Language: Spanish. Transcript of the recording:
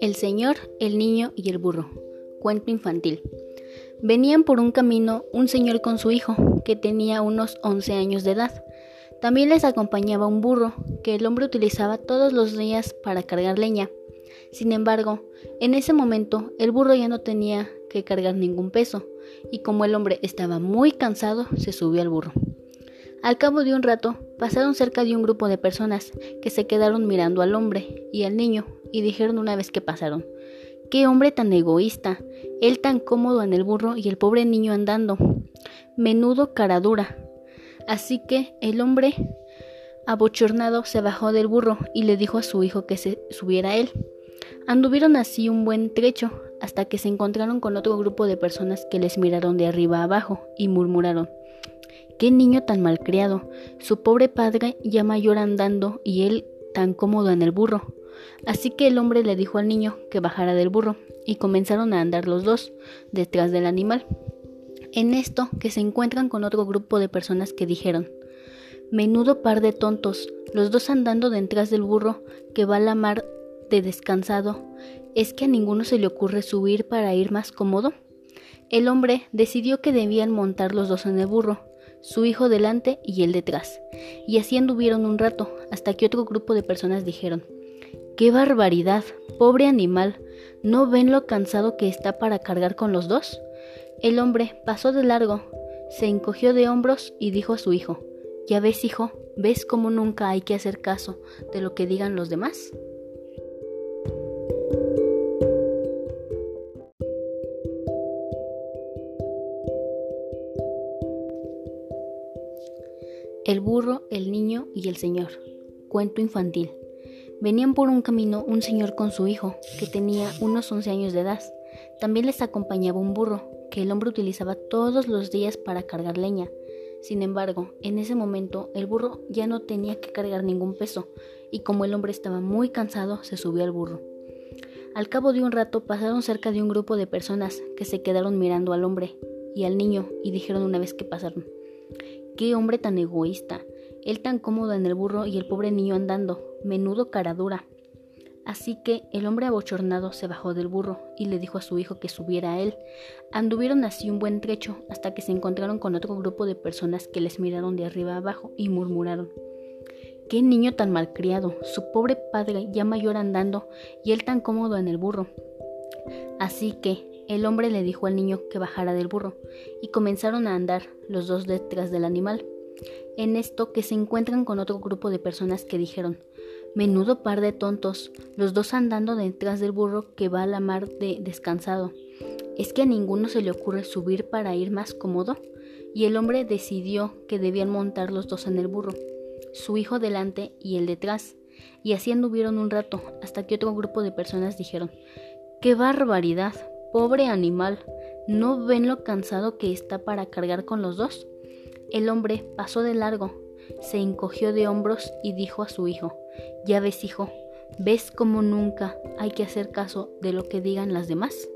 El señor, el niño y el burro. Cuento infantil. Venían por un camino un señor con su hijo, que tenía unos 11 años de edad. También les acompañaba un burro, que el hombre utilizaba todos los días para cargar leña. Sin embargo, en ese momento el burro ya no tenía que cargar ningún peso, y como el hombre estaba muy cansado, se subió al burro. Al cabo de un rato, pasaron cerca de un grupo de personas que se quedaron mirando al hombre y al niño y dijeron una vez que pasaron, ¡Qué hombre tan egoísta! Él tan cómodo en el burro y el pobre niño andando. Menudo cara dura. Así que el hombre, abochornado, se bajó del burro y le dijo a su hijo que se subiera él. Anduvieron así un buen trecho hasta que se encontraron con otro grupo de personas que les miraron de arriba abajo y murmuraron Qué niño tan malcriado, su pobre padre ya mayor andando y él tan cómodo en el burro. Así que el hombre le dijo al niño que bajara del burro y comenzaron a andar los dos detrás del animal. En esto que se encuentran con otro grupo de personas que dijeron Menudo par de tontos, los dos andando detrás del burro que va a la mar de descansado. ¿Es que a ninguno se le ocurre subir para ir más cómodo? El hombre decidió que debían montar los dos en el burro, su hijo delante y él detrás, y así anduvieron un rato, hasta que otro grupo de personas dijeron ¡Qué barbaridad! Pobre animal, ¿no ven lo cansado que está para cargar con los dos? El hombre pasó de largo, se encogió de hombros y dijo a su hijo ¿Ya ves, hijo? ¿Ves cómo nunca hay que hacer caso de lo que digan los demás? El burro, el niño y el señor. Cuento infantil. Venían por un camino un señor con su hijo, que tenía unos 11 años de edad. También les acompañaba un burro, que el hombre utilizaba todos los días para cargar leña. Sin embargo, en ese momento el burro ya no tenía que cargar ningún peso, y como el hombre estaba muy cansado, se subió al burro. Al cabo de un rato pasaron cerca de un grupo de personas que se quedaron mirando al hombre y al niño y dijeron una vez que pasaron, Qué hombre tan egoísta. Él tan cómodo en el burro y el pobre niño andando. Menudo cara dura. Así que el hombre abochornado se bajó del burro y le dijo a su hijo que subiera a él. Anduvieron así un buen trecho hasta que se encontraron con otro grupo de personas que les miraron de arriba abajo y murmuraron. Qué niño tan malcriado, su pobre padre ya mayor andando y él tan cómodo en el burro. Así que el hombre le dijo al niño que bajara del burro, y comenzaron a andar los dos detrás del animal. En esto que se encuentran con otro grupo de personas que dijeron, Menudo par de tontos, los dos andando detrás del burro que va a la mar de descansado. ¿Es que a ninguno se le ocurre subir para ir más cómodo? Y el hombre decidió que debían montar los dos en el burro, su hijo delante y él detrás, y así anduvieron un rato, hasta que otro grupo de personas dijeron, ¡Qué barbaridad! Pobre animal, ¿no ven lo cansado que está para cargar con los dos? El hombre pasó de largo, se encogió de hombros y dijo a su hijo, Ya ves, hijo, ¿ves cómo nunca hay que hacer caso de lo que digan las demás?